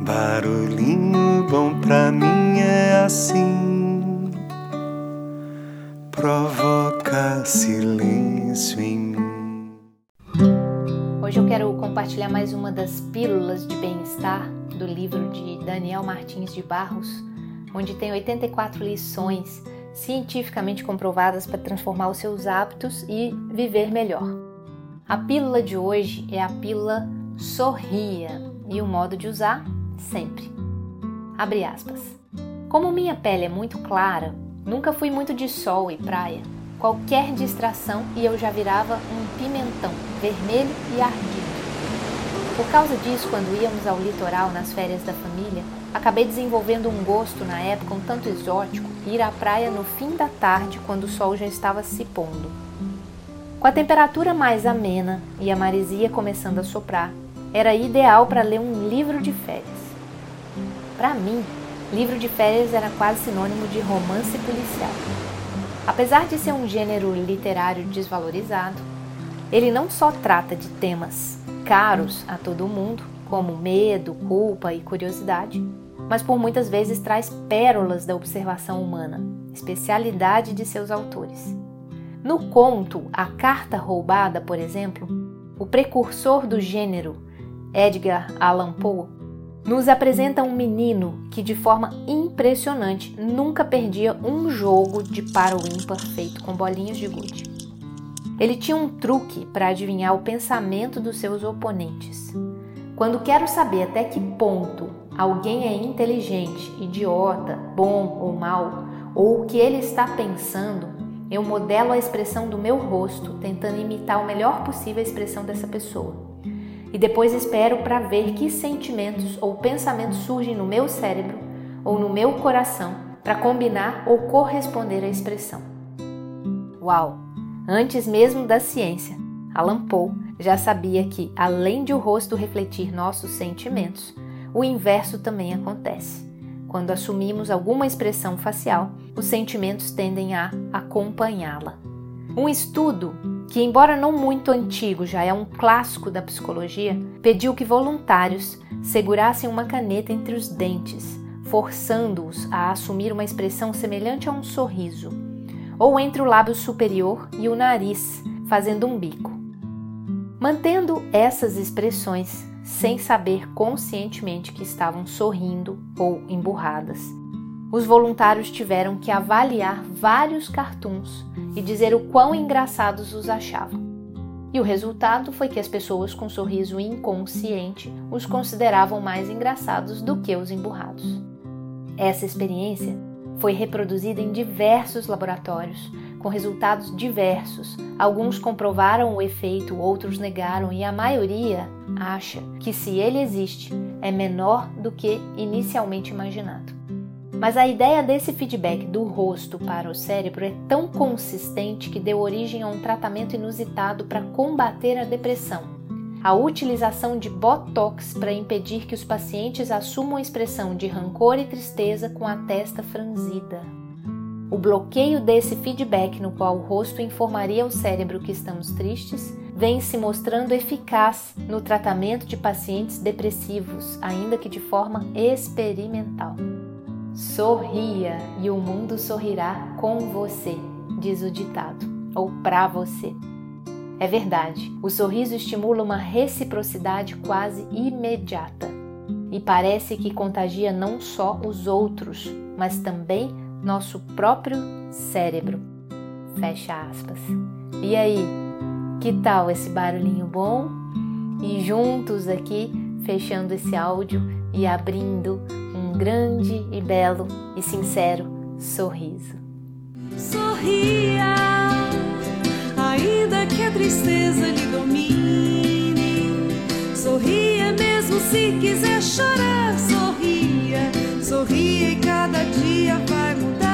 Barulhinho bom pra mim é assim, provoca silêncio em mim. Hoje eu quero compartilhar mais uma das pílulas de bem-estar do livro de Daniel Martins de Barros, onde tem 84 lições cientificamente comprovadas para transformar os seus hábitos e viver melhor. A pílula de hoje é a pílula Sorria e o modo de usar sempre. Abre aspas. Como minha pele é muito clara, nunca fui muito de sol e praia. Qualquer distração e eu já virava um pimentão vermelho e ardido. Por causa disso, quando íamos ao litoral nas férias da família, acabei desenvolvendo um gosto na época um tanto exótico ir à praia no fim da tarde quando o sol já estava se pondo. Com a temperatura mais amena e a maresia começando a soprar, era ideal para ler um livro de férias. Para mim, livro de férias era quase sinônimo de romance policial. Apesar de ser um gênero literário desvalorizado, ele não só trata de temas caros a todo mundo, como medo, culpa e curiosidade, mas por muitas vezes traz pérolas da observação humana, especialidade de seus autores. No conto A Carta Roubada, por exemplo, o precursor do gênero, Edgar Allan Poe, nos apresenta um menino que, de forma impressionante, nunca perdia um jogo de par ou ímpar feito com bolinhas de gude. Ele tinha um truque para adivinhar o pensamento dos seus oponentes. Quando quero saber até que ponto alguém é inteligente, idiota, bom ou mal, ou o que ele está pensando, eu modelo a expressão do meu rosto, tentando imitar o melhor possível a expressão dessa pessoa e depois espero para ver que sentimentos ou pensamentos surgem no meu cérebro ou no meu coração para combinar ou corresponder à expressão. Uau! Antes mesmo da ciência, Alan Poe já sabia que, além de o rosto refletir nossos sentimentos, o inverso também acontece. Quando assumimos alguma expressão facial, os sentimentos tendem a acompanhá-la. Um estudo que, embora não muito antigo, já é um clássico da psicologia, pediu que voluntários segurassem uma caneta entre os dentes, forçando-os a assumir uma expressão semelhante a um sorriso, ou entre o lábio superior e o nariz, fazendo um bico. Mantendo essas expressões sem saber conscientemente que estavam sorrindo ou emburradas, os voluntários tiveram que avaliar vários cartoons e dizer o quão engraçados os achavam. E o resultado foi que as pessoas com sorriso inconsciente os consideravam mais engraçados do que os emburrados. Essa experiência foi reproduzida em diversos laboratórios, com resultados diversos. Alguns comprovaram o efeito, outros negaram, e a maioria acha que, se ele existe, é menor do que inicialmente imaginado. Mas a ideia desse feedback do rosto para o cérebro é tão consistente que deu origem a um tratamento inusitado para combater a depressão. A utilização de botox para impedir que os pacientes assumam a expressão de rancor e tristeza com a testa franzida. O bloqueio desse feedback, no qual o rosto informaria ao cérebro que estamos tristes, vem se mostrando eficaz no tratamento de pacientes depressivos, ainda que de forma experimental. Sorria e o mundo sorrirá com você, diz o ditado, ou para você. É verdade, o sorriso estimula uma reciprocidade quase imediata e parece que contagia não só os outros, mas também nosso próprio cérebro. Fecha aspas. E aí, que tal esse barulhinho bom? E juntos aqui, fechando esse áudio e abrindo grande e belo e sincero sorriso. Sorria, ainda que a tristeza lhe domine. Sorria mesmo se quiser chorar. Sorria, sorria e cada dia vai mudar.